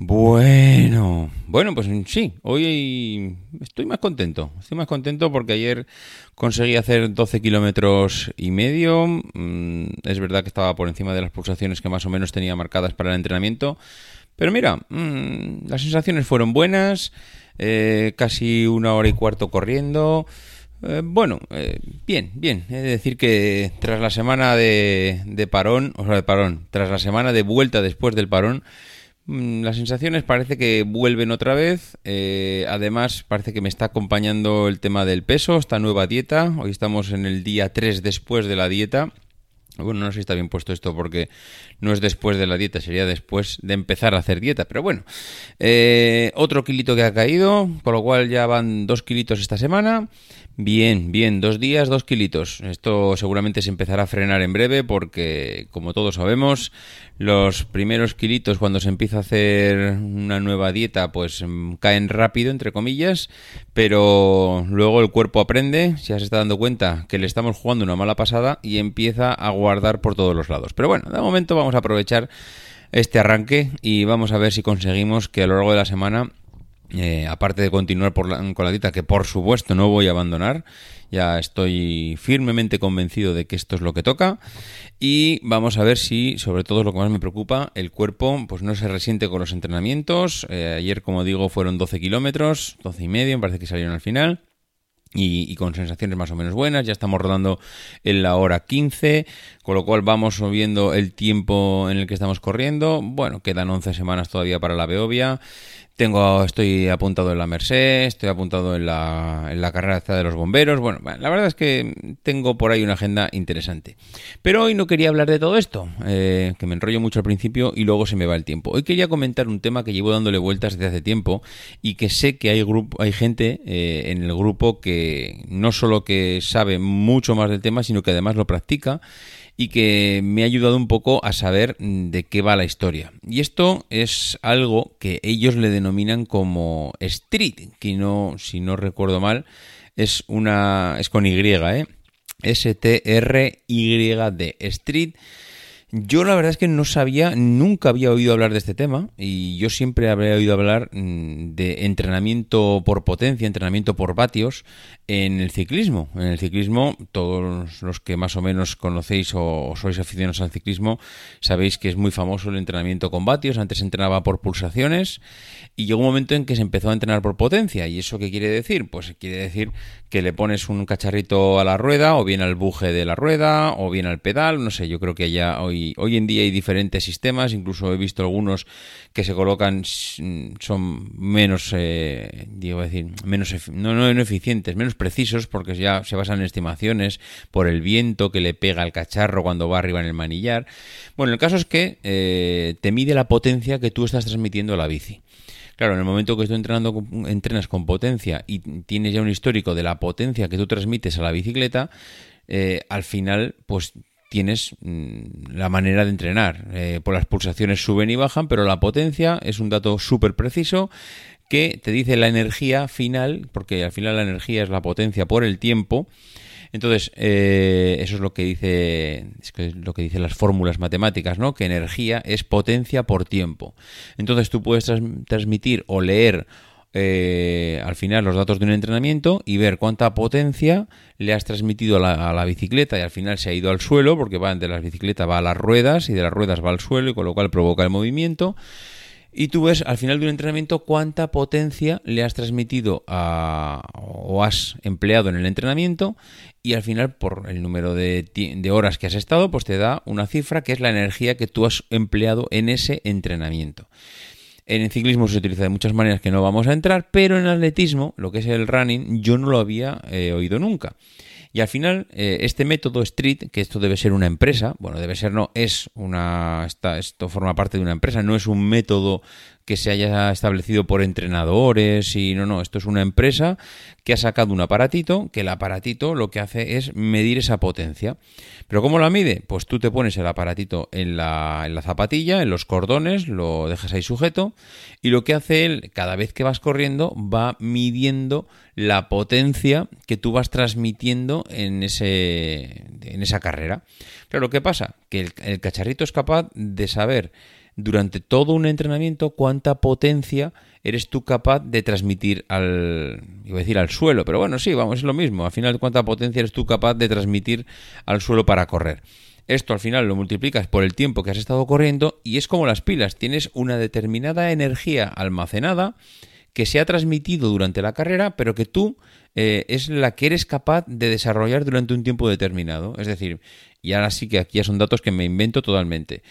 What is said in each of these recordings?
Bueno, bueno, pues sí, hoy estoy más contento. Estoy más contento porque ayer conseguí hacer 12 kilómetros y medio. Mm, es verdad que estaba por encima de las pulsaciones que más o menos tenía marcadas para el entrenamiento. Pero mira, mm, las sensaciones fueron buenas. Eh, casi una hora y cuarto corriendo. Eh, bueno, eh, bien, bien. Es decir que tras la semana de, de parón, o sea, de parón, tras la semana de vuelta después del parón, las sensaciones parece que vuelven otra vez. Eh, además, parece que me está acompañando el tema del peso, esta nueva dieta. Hoy estamos en el día 3 después de la dieta. Bueno, no sé si está bien puesto esto porque no es después de la dieta, sería después de empezar a hacer dieta. Pero bueno, eh, otro kilito que ha caído, con lo cual ya van dos kilitos esta semana. Bien, bien, dos días, dos kilitos. Esto seguramente se empezará a frenar en breve porque, como todos sabemos, los primeros kilitos cuando se empieza a hacer una nueva dieta pues mm, caen rápido, entre comillas, pero luego el cuerpo aprende, ya se está dando cuenta que le estamos jugando una mala pasada y empieza a guardar por todos los lados. Pero bueno, de momento vamos a aprovechar este arranque y vamos a ver si conseguimos que a lo largo de la semana eh, aparte de continuar por con la dieta, que por supuesto no voy a abandonar, ya estoy firmemente convencido de que esto es lo que toca. Y vamos a ver si, sobre todo lo que más me preocupa, el cuerpo pues no se resiente con los entrenamientos. Eh, ayer, como digo, fueron 12 kilómetros, 12 y medio, me parece que salieron al final. Y, con sensaciones más o menos buenas. Ya estamos rodando en la hora 15, con lo cual vamos subiendo el tiempo en el que estamos corriendo. Bueno, quedan 11 semanas todavía para la Beovia. Tengo, estoy apuntado en la Merced, estoy apuntado en la, en la carrera de los bomberos. Bueno, la verdad es que tengo por ahí una agenda interesante. Pero hoy no quería hablar de todo esto, eh, que me enrollo mucho al principio y luego se me va el tiempo. Hoy quería comentar un tema que llevo dándole vueltas desde hace tiempo y que sé que hay, grupo, hay gente eh, en el grupo que no solo que sabe mucho más del tema, sino que además lo practica y que me ha ayudado un poco a saber mm, de qué va la historia. Y esto es algo que ellos le denominan como street, que no, si no recuerdo mal, es una es con Y, ¿eh? S T R Y D, street yo la verdad es que no sabía, nunca había oído hablar de este tema y yo siempre había oído hablar mm, de entrenamiento por potencia, entrenamiento por vatios en el ciclismo. En el ciclismo, todos los que más o menos conocéis o sois aficionados al ciclismo, sabéis que es muy famoso el entrenamiento con vatios. Antes se entrenaba por pulsaciones y llegó un momento en que se empezó a entrenar por potencia. ¿Y eso qué quiere decir? Pues quiere decir que le pones un cacharrito a la rueda o bien al buje de la rueda o bien al pedal, no sé, yo creo que ya hoy hoy, en día hay diferentes sistemas, incluso he visto algunos que se colocan, son menos, eh, digo decir, menos, no, no, eficientes, menos precisos, porque ya se basan en estimaciones por el viento que le pega al cacharro cuando va arriba en el manillar. Bueno, el caso es que eh, te mide la potencia que tú estás transmitiendo a la bici. Claro, en el momento que estoy entrenando, entrenas con potencia y tienes ya un histórico de la potencia que tú transmites a la bicicleta, eh, al final, pues tienes mm, la manera de entrenar. Eh, por las pulsaciones suben y bajan, pero la potencia es un dato súper preciso que te dice la energía final, porque al final la energía es la potencia por el tiempo. Entonces, eh, eso es lo que dice es lo que dicen las fórmulas matemáticas, ¿no? Que energía es potencia por tiempo. Entonces tú puedes transmitir o leer eh, al final los datos de un entrenamiento y ver cuánta potencia le has transmitido a la, bicicleta y al final se ha ido al suelo porque va de las bicicletas va a las ruedas y de las ruedas va al suelo y con lo cual provoca el movimiento y tú ves al final de un entrenamiento cuánta potencia le has transmitido a, o has empleado en el entrenamiento y al final por el número de, de, horas que has estado pues te da una cifra que es la energía que tú has empleado en ese entrenamiento. En el ciclismo se utiliza de muchas maneras que no vamos a entrar, pero en atletismo, lo que es el running, yo no lo había eh, oído nunca. Y al final, eh, este método Street, que esto debe ser una empresa, bueno, debe ser no, es una, esto forma parte de una empresa, no es un método que se haya establecido por entrenadores y no, no, esto es una empresa que ha sacado un aparatito, que el aparatito lo que hace es medir esa potencia. ¿Pero cómo la mide? Pues tú te pones el aparatito en la, en la zapatilla, en los cordones, lo dejas ahí sujeto y lo que hace él, cada vez que vas corriendo, va midiendo la potencia que tú vas transmitiendo en, ese, en esa carrera. Pero ¿qué pasa? Que el, cacharrito es capaz de saber durante todo un entrenamiento cuánta potencia eres tú capaz de transmitir al, iba a decir al suelo, pero bueno, sí, vamos, es lo mismo. Al final, cuánta potencia eres tú capaz de transmitir al suelo para correr. Esto al final lo multiplicas por el tiempo que has estado corriendo y es como las pilas, tienes una determinada energía almacenada que se ha transmitido durante la carrera, pero que tú eh, es la que eres capaz de desarrollar durante un tiempo determinado. Es decir, y ahora sí que aquí ya son datos que me invento totalmente.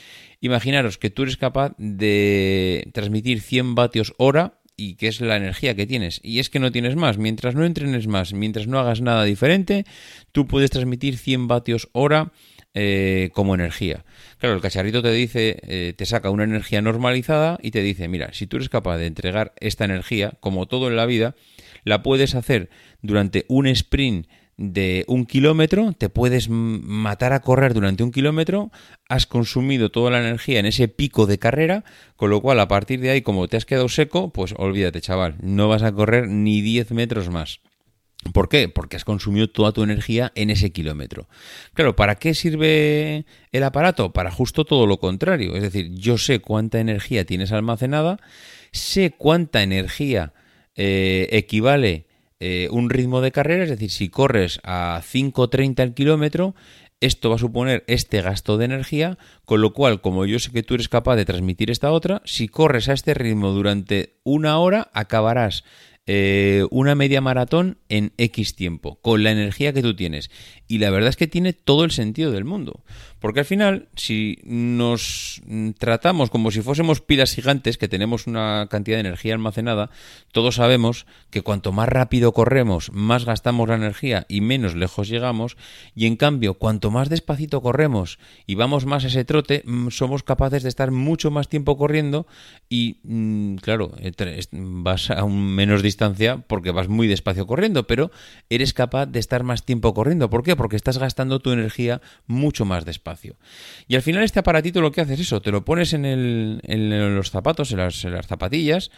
Imaginaros que tú eres capaz de transmitir 100 vatios hora y que es la energía que tienes. Y es que no tienes más. Mientras no entrenes más, mientras no hagas nada diferente, tú puedes transmitir 100 vatios hora eh, como energía. Claro, el cacharrito te dice, eh, te saca una energía normalizada y te dice, mira, si tú eres capaz de entregar esta energía, como todo en la vida, la puedes hacer durante un sprint de un kilómetro, te puedes matar a correr durante un kilómetro, has consumido toda la energía en ese pico de carrera, con lo cual a partir de ahí, como te has quedado seco, pues olvídate, chaval, no vas a correr ni 10 metros más. ¿Por qué? Porque has consumido toda tu energía en ese kilómetro. Claro, ¿para qué sirve el aparato? Para justo todo lo contrario. Es decir, yo sé cuánta energía tienes almacenada, sé cuánta energía eh, equivale eh, un ritmo de carrera, es decir, si corres a 5.30 el kilómetro, esto va a suponer este gasto de energía, con lo cual, como yo sé que tú eres capaz de transmitir esta otra, si corres a este ritmo durante una hora, acabarás eh, una media maratón en X tiempo, con la energía que tú tienes. Y la verdad es que tiene todo el sentido del mundo. Porque al final, si nos tratamos como si fuésemos pilas gigantes que tenemos una cantidad de energía almacenada, todos sabemos que cuanto más rápido corremos, más gastamos la energía y menos lejos llegamos. Y en cambio, cuanto más despacito corremos y vamos más a ese trote, mm, somos capaces de estar mucho más tiempo corriendo y, mm, claro, vas a un menos distancia porque vas muy despacio corriendo, pero eres capaz de estar más tiempo corriendo. ¿Por qué? Porque estás gastando tu energía mucho más despacio. Y al final este aparatito lo que hace es eso, te lo pones en, el, en los zapatos, en las, zapatillas,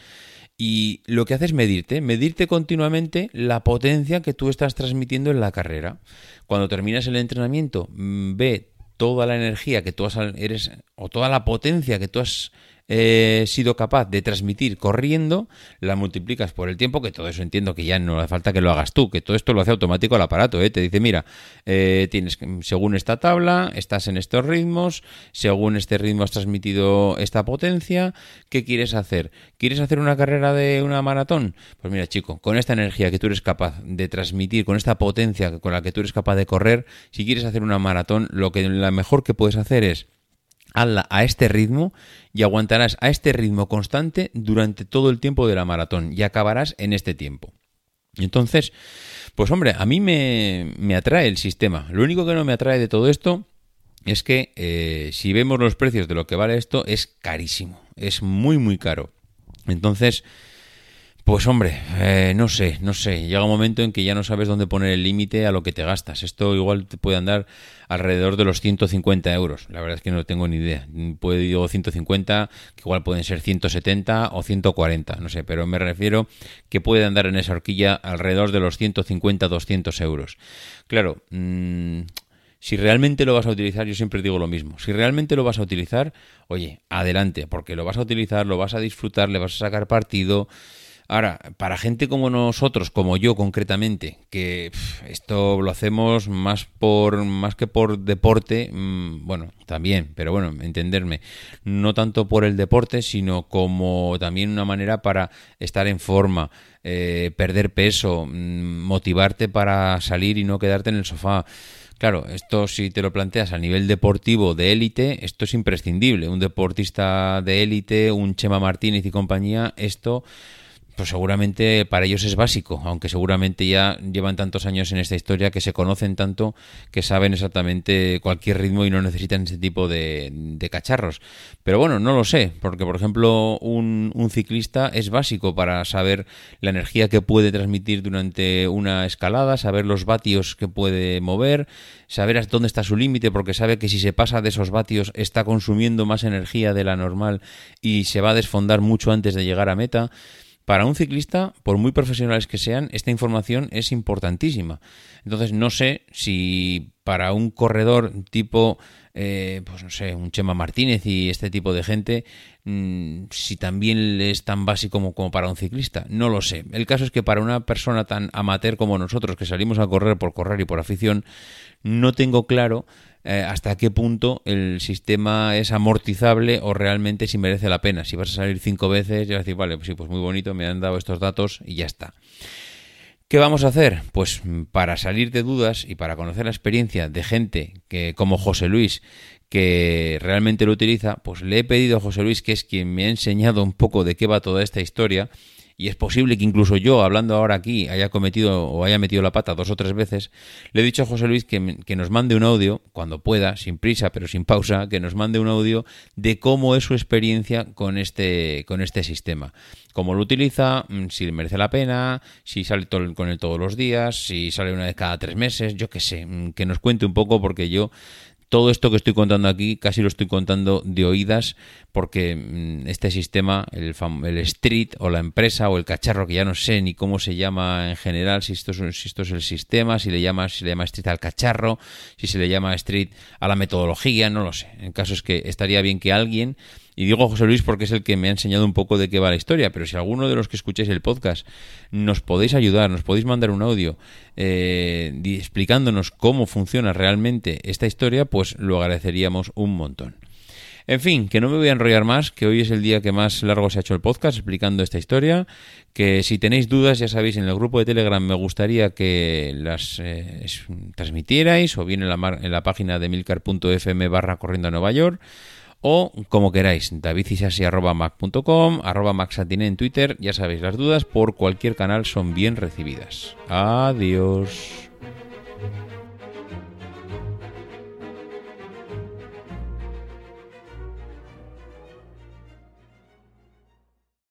y lo que hace es medirte, medirte continuamente la potencia que tú estás transmitiendo en la carrera. Cuando terminas el entrenamiento, mm, ve toda la energía que tú has, eres, o toda la potencia que tú has sido capaz de transmitir corriendo, la multiplicas por el tiempo, que todo eso entiendo que ya no hace falta que lo hagas tú, que todo esto lo hace automático el aparato, ¿eh? te dice, mira, eh, tienes según esta tabla, estás en estos ritmos, según este ritmo has transmitido esta potencia, ¿qué quieres hacer? ¿Quieres hacer una carrera de una maratón? Pues mira, chico, con esta energía que tú eres capaz de transmitir, con esta potencia con la que tú eres capaz de correr, si quieres hacer una maratón, lo que la mejor que puedes hacer es hazla a este ritmo y aguantarás a este ritmo constante durante todo el tiempo de la maratón y acabarás en este tiempo. Entonces, pues hombre, a mí me, atrae el sistema. Lo único que no me atrae de todo esto es que eh, si vemos los precios de lo que vale esto, es carísimo. Es muy, muy caro. Entonces, pues hombre, eh, no sé, no sé. Llega un momento en que ya no sabes dónde poner el límite a lo que te gastas. Esto igual te puede andar alrededor de los 150 euros. La verdad es que no tengo ni idea. Puede digo 150, que igual pueden ser 170 o 140, no sé, pero me refiero que puede andar en esa horquilla alrededor de los 150, 200 euros. Claro, mmm, si realmente lo vas a utilizar, yo siempre digo lo mismo. Si realmente lo vas a utilizar, oye, adelante, porque lo vas a utilizar, lo vas a disfrutar, le vas a sacar partido. Ahora, para gente como nosotros, como yo concretamente, que esto lo hacemos más por más que por deporte, mm, bueno, también, pero bueno, entenderme, no tanto por el deporte, sino como también una manera para estar en forma, eh, perder peso, mm, motivarte para salir y no quedarte en el sofá. Claro, esto si te lo planteas a nivel deportivo de élite, esto es imprescindible. Un deportista de élite, un Chema Martínez y compañía, esto pues seguramente para ellos es básico, aunque seguramente ya llevan tantos años en esta historia que se conocen tanto que saben exactamente cualquier ritmo y no necesitan ese tipo de, cacharros. Pero bueno, no lo sé, porque por ejemplo un, un, ciclista es básico para saber la energía que puede transmitir durante una escalada, saber los vatios que puede mover, saber hasta dónde está su límite, porque sabe que si se pasa de esos vatios está consumiendo más energía de la normal y se va a desfondar mucho antes de llegar a meta. Para un ciclista, por muy profesionales que sean, esta información es importantísima. Entonces, no sé si para un corredor tipo, eh, pues no sé, un Chema Martínez y este tipo de gente, si también es tan básico como, para un ciclista. No lo sé. El caso es que para una persona tan amateur como nosotros, que salimos a correr por correr y por afición, no tengo claro eh, hasta qué punto el sistema es amortizable o realmente si merece la pena. Si vas a salir cinco veces, ya vas a decir, vale, pues sí, pues muy bonito, me han dado estos datos y ya está. ¿Qué vamos a hacer? Pues para salir de dudas y para conocer la experiencia de gente que, como José Luis, que realmente lo utiliza, pues le he pedido a José Luis, que es quien me ha enseñado un poco de qué va toda esta historia, y es posible que incluso yo, hablando ahora aquí, haya cometido o haya metido la pata dos o tres veces, le he dicho a José Luis que, nos mande un audio, cuando pueda, sin prisa, pero sin pausa, que nos mande un audio de cómo es su experiencia con este, con este sistema. Cómo lo utiliza, mm, si le merece la pena, si sale con él todos los días, si sale una vez cada tres meses, yo qué sé, mm, que nos cuente un poco porque yo todo esto que estoy contando aquí casi lo estoy contando de oídas porque mm, este sistema, el, el street o la empresa o el cacharro que ya no sé ni cómo se llama en general, si esto es, si esto es el sistema, si le llama, si le llama street al cacharro, si se le llama street a la metodología, no lo sé. En caso es que estaría bien que alguien y digo José Luis porque es el que me ha enseñado un poco de qué va la historia, pero si alguno de los que escuchéis el podcast nos podéis ayudar, nos podéis mandar un audio eh, explicándonos cómo funciona realmente esta historia, pues lo agradeceríamos un montón. En fin, que no me voy a enrollar más, que hoy es el día que más largo se ha hecho el podcast explicando esta historia, que si tenéis dudas, ya sabéis, en el grupo de Telegram me gustaría que las eh, transmitierais o bien en la, en la página de milcar.fm barra corriendo a Nueva York o como queráis, davidisasi.mac.com, arroba maxatine en Twitter, ya sabéis, las dudas por cualquier canal son bien recibidas. Adiós.